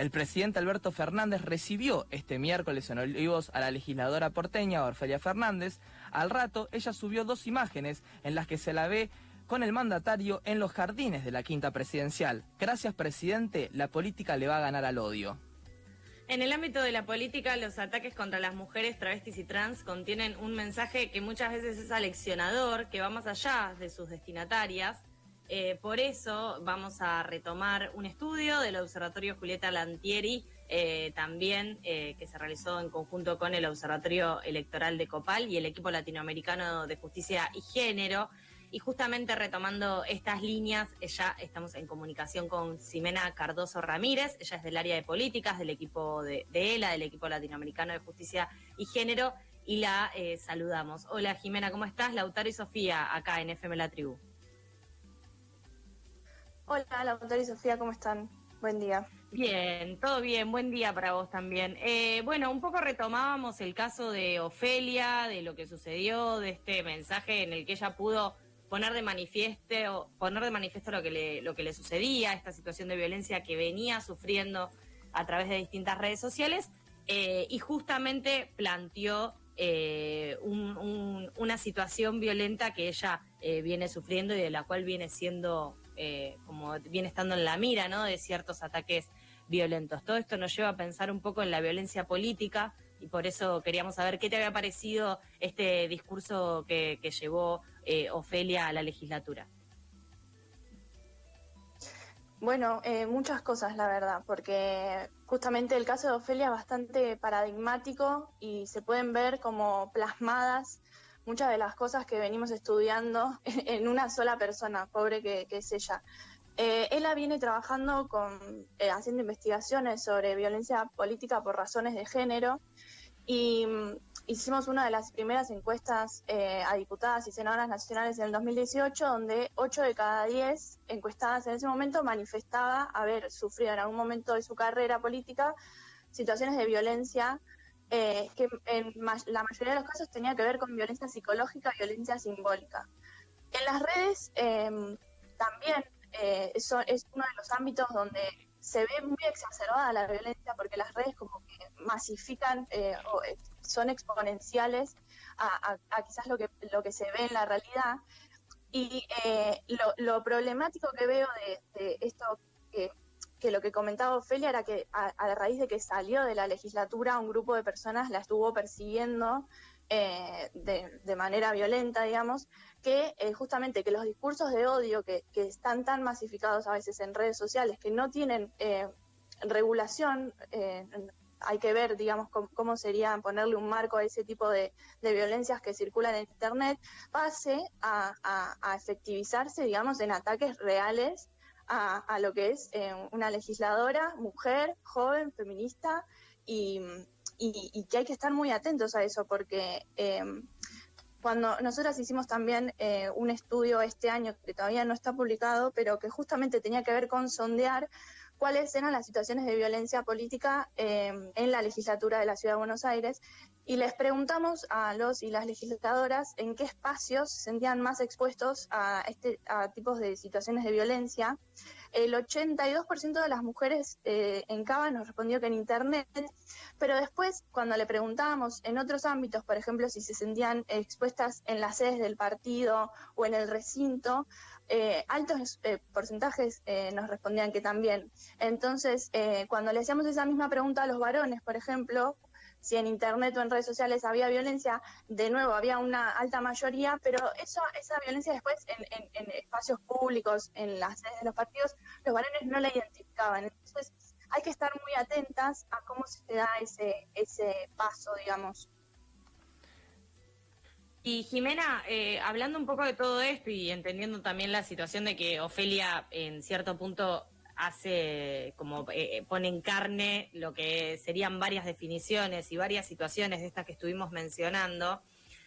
El presidente Alberto Fernández recibió este miércoles en Olivos a la legisladora porteña Orfelia Fernández. Al rato, ella subió dos imágenes en las que se la ve con el mandatario en los jardines de la quinta presidencial. Gracias, presidente, la política le va a ganar al odio. En el ámbito de la política, los ataques contra las mujeres travestis y trans contienen un mensaje que muchas veces es aleccionador, que va más allá de sus destinatarias. Eh, por eso vamos a retomar un estudio del Observatorio Julieta Lantieri, eh, también eh, que se realizó en conjunto con el Observatorio Electoral de Copal y el equipo latinoamericano de justicia y género. Y justamente retomando estas líneas, ya estamos en comunicación con Ximena Cardoso Ramírez, ella es del área de políticas del equipo de, ELA, del equipo latinoamericano de justicia y género, y la saludamos. Hola Jimena, ¿cómo estás? Lautaro y Sofía, acá en FM La Tribu. Hola, Lautaro y Sofía, ¿cómo están? Buen día. Bien, todo bien, buen día para vos también. Eh, bueno, un poco retomábamos el caso de Ofelia, de lo que sucedió, de este mensaje en el que ella pudo poner de manifiesto, poner de manifiesto lo que le, lo que le sucedía, esta situación de violencia que venía sufriendo a través de distintas redes sociales, eh, y justamente planteó eh, una situación violenta que ella viene sufriendo y de la cual viene siendo eh, como viene estando en la mira. De ciertos ataques violentos. Todo esto nos lleva a pensar un poco en la violencia política y por eso queríamos saber qué te había parecido este discurso que, llevó eh, Ofelia a la legislatura. Bueno, eh, muchas cosas, la verdad, porque justamente el caso de Ofelia es bastante paradigmático y se pueden ver como plasmadas muchas de las cosas que venimos estudiando en una sola persona, pobre que, es ella. Eh, ella viene trabajando con, eh, haciendo investigaciones sobre violencia política por razones de género y mm, hicimos una de las primeras encuestas eh, a diputadas y senadoras nacionales en el 2018, donde 8 de cada 10 encuestadas en ese momento manifestaba haber sufrido en algún momento de su carrera política situaciones de violencia eh, que en la mayoría de los casos tenía que ver con violencia psicológica, violencia simbólica. En las redes em, también eh, es uno de los ámbitos donde se ve muy exacerbada la violencia porque las redes como que masifican eh, o son exponenciales a, quizás lo que, lo que se ve en la realidad. Y lo, problemático que veo de, de esto que que lo que comentaba Ofelia era que a, raíz de que salió de la legislatura, un grupo de personas la estuvo persiguiendo eh, de, manera violenta, digamos, que eh, justamente que los discursos de odio que, están tan masificados a veces en redes sociales, que no tienen eh, regulación, hay que ver, digamos, cómo, sería ponerle un marco a ese tipo de, violencias que circulan en Internet, pase a efectivizarse, digamos, en ataques reales a, lo que es eh, una legisladora, mujer, joven, feminista, y, que hay que estar muy atentos a eso, porque eh, cuando nosotras hicimos también eh, un estudio este año que todavía no está publicado, pero que justamente tenía que ver con sondear cuáles eran las situaciones de violencia política en la legislatura de la Ciudad de Buenos Aires y les preguntamos a los y las legisladoras en qué espacios se sentían más expuestos a, este, a tipos de situaciones de violencia. El 82% de las mujeres eh, en Cava nos respondió que en Internet, pero después cuando le preguntábamos en otros ámbitos, por ejemplo, si se sentían expuestas en las sedes del partido o en el recinto, eh, altos eh, porcentajes nos respondían que también. Entonces, cuando le hacíamos esa misma pregunta a los varones, por ejemplo, si en internet o en redes sociales había violencia, de nuevo había una alta mayoría, pero eso, esa violencia después en, espacios públicos, en las sedes de los partidos, los varones no la identificaban. Entonces hay que estar muy atentas a cómo se da ese, ese paso, digamos. Y Jimena, eh, hablando un poco de todo esto y entendiendo también la situación de que Ofelia en cierto punto hace como eh, eh, pone en carne lo que serían varias definiciones y varias situaciones de estas que estuvimos mencionando,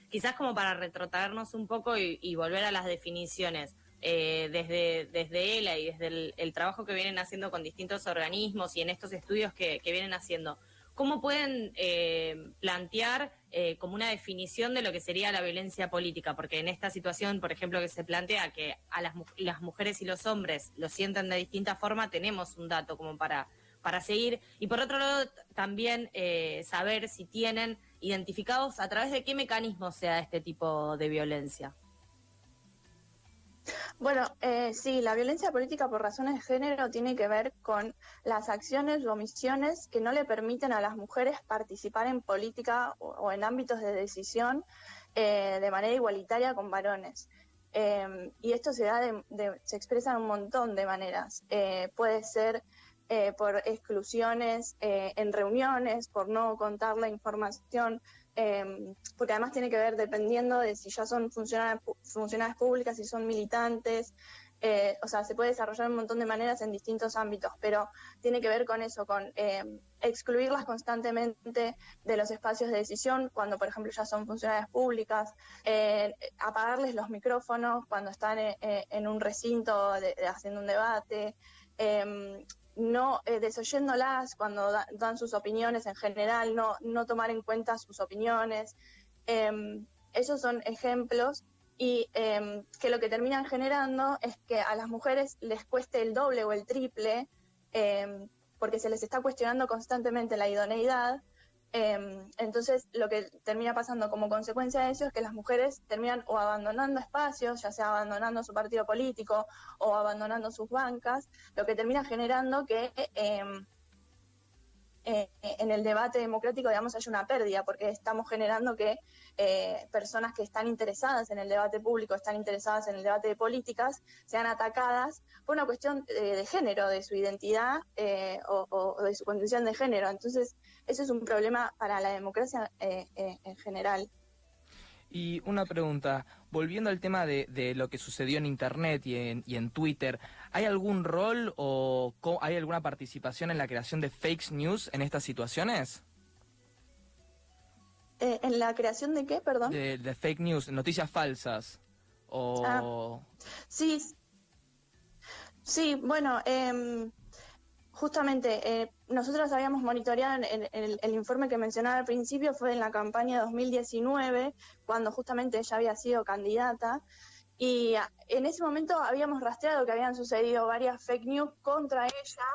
quizás como para retrotraernos un poco y, volver a las definiciones. Eh, desde, desde ELA y desde el, trabajo que vienen haciendo con distintos organismos y en estos estudios que, que vienen haciendo, ¿cómo pueden plantear eh, como una definición de lo que sería la violencia política, porque en esta situación, por ejemplo, que se plantea que a las, las mujeres y los hombres lo sienten de distinta forma, tenemos un dato como para para seguir. Y por otro lado, también eh, saber si tienen identificados a través de qué mecanismos sea este tipo de violencia. Bueno, eh, sí, la violencia política por razones de género tiene que ver con las acciones o omisiones que no le permiten a las mujeres participar en política o, en ámbitos de decisión eh, de manera igualitaria con varones. Em, y esto se da se expresa en un montón de maneras. Eh, puede ser por exclusiones en reuniones, por no contar la información Em, porque además tiene que ver dependiendo de si ya son funcionarias, públicas, si son militantes, eh, o sea, se puede desarrollar un montón de maneras en distintos ámbitos, pero tiene que ver con eso, con em, excluirlas constantemente de los espacios de decisión cuando, por ejemplo, ya son funcionarias públicas, eh, apagarles los micrófonos cuando están eh, en un recinto haciendo un debate, em, no eh, desoyéndolas cuando dan sus opiniones en general, no, no tomar en cuenta sus opiniones. Em, esos son ejemplos y em, que lo que terminan generando es que a las mujeres les cueste el doble o el triple em, porque se les está cuestionando constantemente la idoneidad Em, entonces, lo que termina pasando como consecuencia de eso es que las mujeres terminan o abandonando espacios, ya sea abandonando su partido político o abandonando sus bancas, lo que termina generando que em, eh, en el debate democrático, digamos, haya una pérdida, porque estamos generando que eh, personas que están interesadas en el debate público, están interesadas en el debate de políticas, sean atacadas por una cuestión eh, de género, de su identidad o, de su condición de género. Entonces, eso es un problema para la democracia en general. Y una pregunta, volviendo al tema de, lo que sucedió en Internet y en, y en, Twitter, ¿hay algún rol o hay alguna participación en la creación de fake news en estas situaciones? Eh, ¿En la creación de qué, perdón? De, fake news, noticias falsas. O... Ah, sí, sí, bueno, eh, justamente eh, nosotros habíamos monitoreado en, el, informe que mencionaba al principio, fue en la campaña 2019, cuando justamente ella había sido candidata, y en ese momento habíamos rastreado que habían sucedido varias fake news contra ella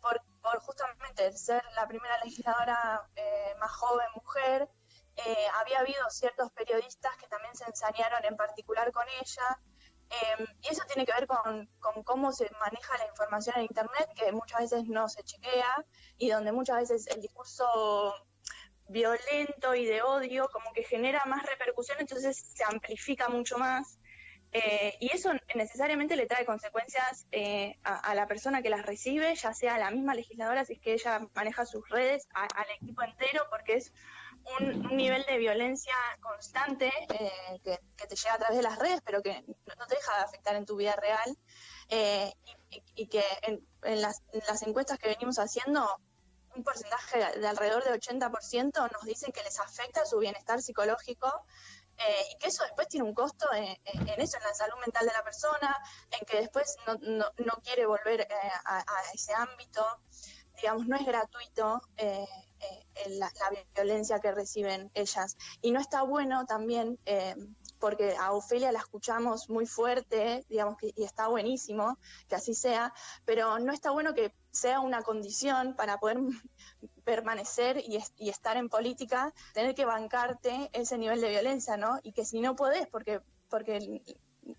por, justamente ser la primera legisladora eh, más joven mujer. Eh, había habido ciertos periodistas que también se ensañaron en particular con ella, Em, y eso tiene que ver con, cómo se maneja la información en Internet, que muchas veces no se chequea y donde muchas veces el discurso violento y de odio como que genera más repercusión, entonces se amplifica mucho más. Eh, y eso necesariamente le trae consecuencias eh, a, la persona que las recibe, ya sea a la misma legisladora, si es que ella maneja sus redes, al equipo entero, porque es un, nivel de violencia constante eh, que, te llega a través de las redes, pero que no te deja de afectar en tu vida real. Eh, y, que en, las, encuestas que venimos haciendo, un porcentaje de alrededor del 80% nos dicen que les afecta su bienestar psicológico eh, y que eso después tiene un costo en, eso, en la salud mental de la persona, en que después no, quiere volver a, ese ámbito, digamos, no es gratuito. Eh, la, violencia que reciben ellas. Y no está bueno también, eh, porque a Ofelia la escuchamos muy fuerte, digamos, que, y está buenísimo que así sea, pero no está bueno que sea una condición para poder permanecer y, estar en política, tener que bancarte ese nivel de violencia, ¿no? Y que si no podés, porque, porque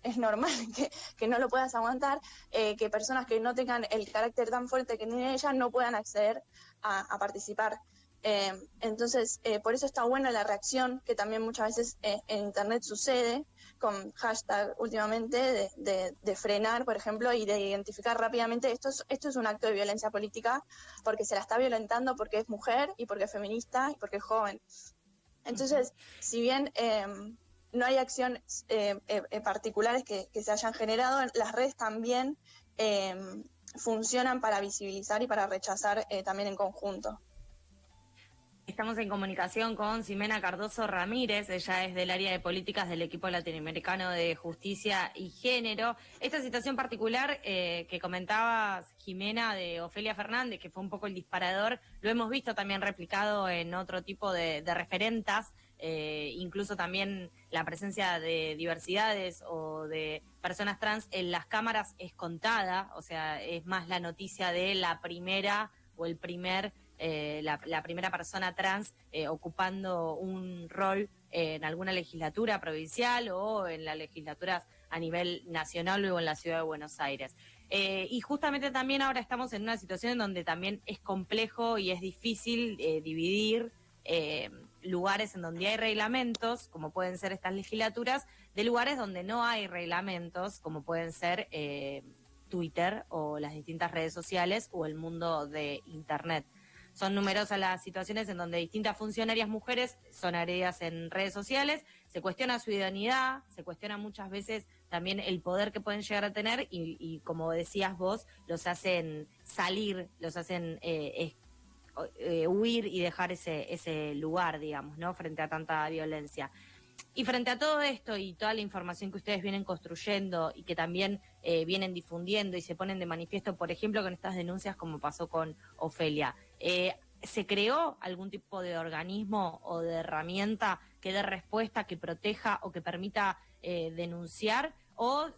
es normal que, no lo puedas aguantar, eh, que personas que no tengan el carácter tan fuerte que tiene ella no puedan acceder a participar. Eh, entonces, eh, por eso está buena la reacción que también muchas veces eh, en Internet sucede con hashtag últimamente de, frenar, por ejemplo, y de identificar rápidamente esto es, esto es un acto de violencia política porque se la está violentando porque es mujer y porque es feminista y porque es joven. Entonces, si bien no hay acciones particulares que, que, se hayan generado, las redes también funcionan para visibilizar y para rechazar también en conjunto. Estamos en comunicación con Ximena Cardoso Ramírez, ella es del área de políticas del equipo latinoamericano de justicia y género. Esta situación particular eh, que comentaba Jimena de Ofelia Fernández, que fue un poco el disparador, lo hemos visto también replicado en otro tipo de, referentas, eh, incluso también la presencia de diversidades o de personas trans en las cámaras es contada, o sea, es más la noticia de la primera o el primer, eh, la, primera persona trans eh, ocupando un rol en alguna legislatura provincial o en las legislaturas a nivel nacional o en la ciudad de Buenos Aires. Eh, y justamente también ahora estamos en una situación en donde también es complejo y es difícil dividir lugares en donde hay reglamentos, como pueden ser estas legislaturas, de lugares donde no hay reglamentos, como pueden ser eh, Twitter o las distintas redes sociales o el mundo de Internet. Son numerosas las situaciones en donde distintas funcionarias mujeres son agredidas en redes sociales, se cuestiona su identidad, se cuestiona muchas veces también el poder que pueden llegar a tener y, como decías vos, los hacen salir, los hacen eh, eh, huir y dejar ese, ese lugar, digamos, ¿no? Frente a tanta violencia. Y frente a todo esto y toda la información que ustedes vienen construyendo y que también eh, vienen difundiendo y se ponen de manifiesto, por ejemplo, con estas denuncias como pasó con Ofelia, eh, ¿se creó algún tipo de organismo o de herramienta que dé respuesta, que proteja o que permita denunciar? ¿O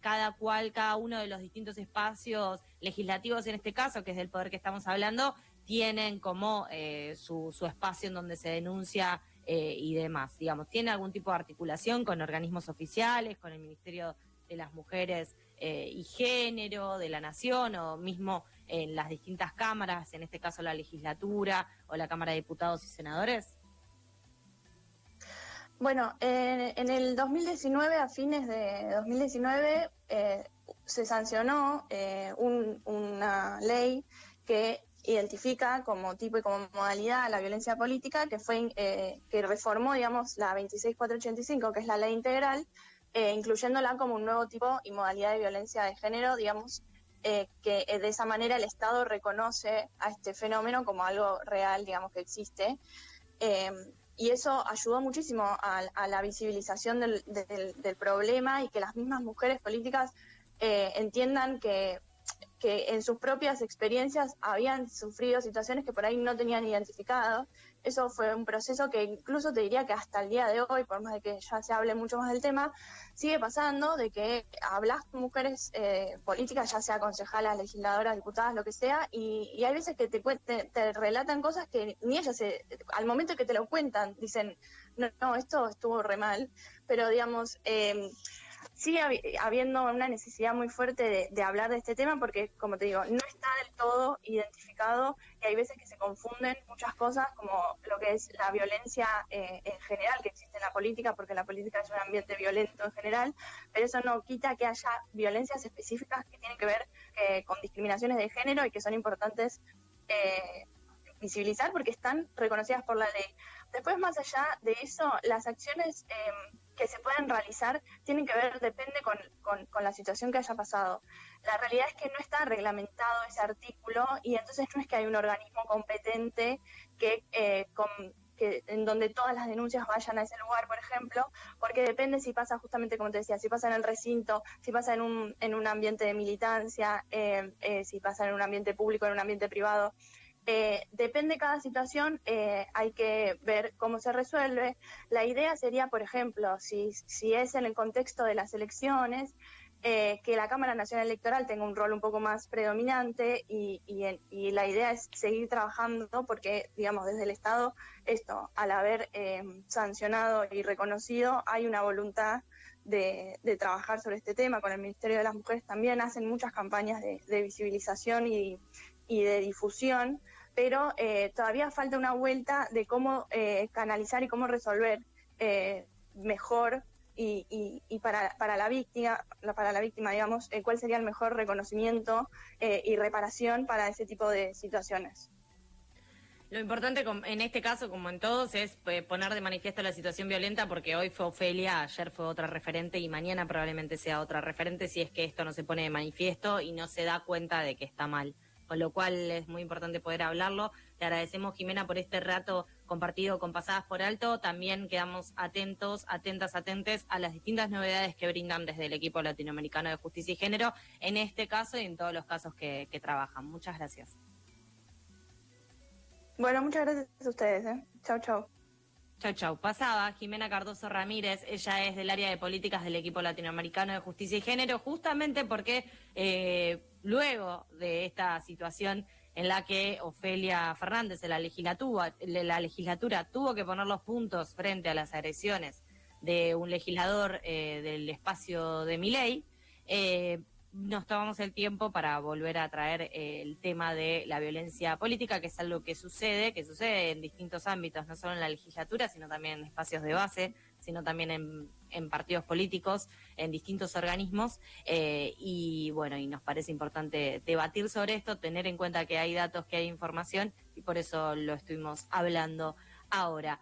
cada cual, cada uno de los distintos espacios legislativos en este caso, que es del poder que estamos hablando, tienen como eh, su, espacio en donde se denuncia eh, y demás. Digamos, ¿tiene algún tipo de articulación con organismos oficiales, con el Ministerio de las Mujeres eh, y Género de la Nación o mismo en las distintas cámaras, en este caso la legislatura o la Cámara de Diputados y Senadores? Bueno, en el 2019, a fines de 2019, se sancionó una ley que identifica como tipo y como modalidad la violencia política, que fue eh, que reformó, digamos, la 26485, que es la ley integral, eh, incluyéndola como un nuevo tipo y modalidad de violencia de género, digamos, eh, que de esa manera el Estado reconoce a este fenómeno como algo real, digamos, que existe. y eso ayudó muchísimo a, la visibilización del, problema y que las mismas mujeres políticas entiendan que que en sus propias experiencias habían sufrido situaciones que por ahí no tenían identificado. Eso fue un proceso que incluso te diría que hasta el día de hoy, por más de que ya se hable mucho más del tema, sigue pasando de que hablas con mujeres eh, políticas, ya sea concejalas, legisladoras, diputadas, lo que sea, y, hay veces que te, te, relatan cosas que ni ellas, se, al momento que te lo cuentan, dicen, no, no, esto estuvo re mal, pero digamos... Eh, sigue habiendo una necesidad muy fuerte de, hablar de este tema porque, como te digo, no está del todo identificado y hay veces que se confunden muchas cosas como lo que es la violencia eh, en general que existe en la política, porque la política es un ambiente violento en general, pero eso no quita que haya violencias específicas que tienen que ver eh, con discriminaciones de género y que son importantes eh, visibilizar porque están reconocidas por la ley. Después, más allá de eso, las acciones em, que se pueden realizar tienen que ver, depende con, con, la situación que haya pasado. La realidad es que no está reglamentado ese artículo y entonces no es que hay un organismo competente que, eh, que en donde todas las denuncias vayan a ese lugar, por ejemplo, porque depende si pasa justamente como te decía, si pasa en el recinto, si pasa en un, en un ambiente de militancia, eh, eh, si pasa en un ambiente público, en un ambiente privado. Eh, depende de cada situación, eh, hay que ver cómo se resuelve. La idea sería, por ejemplo, si, es en el contexto de las elecciones, eh, que la Cámara Nacional Electoral tenga un rol un poco más predominante y, la idea es seguir trabajando porque, digamos, desde el Estado, esto, al haber sancionado y reconocido, hay una voluntad de, trabajar sobre este tema. Con el Ministerio de las Mujeres también hacen muchas campañas de, de visibilización y, y de difusión pero eh, todavía falta una vuelta de cómo eh, canalizar y cómo resolver eh, mejor y, para, para, la víctima, para la víctima, digamos, cuál sería el mejor reconocimiento y reparación para ese tipo de situaciones. Lo importante en este caso, como en todos, es poner de manifiesto la situación violenta porque hoy fue Ofelia, ayer fue otra referente y mañana probablemente sea otra referente si es que esto no se pone de manifiesto y no se da cuenta de que está mal con lo cual es muy importante poder hablarlo. Te agradecemos, Jimena, por este rato compartido con Pasadas por Alto. También quedamos atentos, atentas, atentes a las distintas novedades que brindan desde el equipo latinoamericano de justicia y género, en este caso y en todos los casos que, trabajan. Muchas gracias. Bueno, muchas gracias a ustedes. ¿eh? Chau, chau. Chau, chau. Pasaba Jimena Cardoso Ramírez, ella es del área de políticas del equipo latinoamericano de justicia y género, justamente porque eh, luego de esta situación en la que Ofelia Fernández de la legislatura, la legislatura tuvo que poner los puntos frente a las agresiones de un legislador eh, del espacio de Miley, eh, nos tomamos el tiempo para volver a traer eh, el tema de la violencia política, que es algo que sucede, que sucede en distintos ámbitos, no solo en la legislatura, sino también en espacios de base, sino también en, partidos políticos, en distintos organismos. Eh, y bueno, y nos parece importante debatir sobre esto, tener en cuenta que hay datos, que hay información, y por eso lo estuvimos hablando ahora.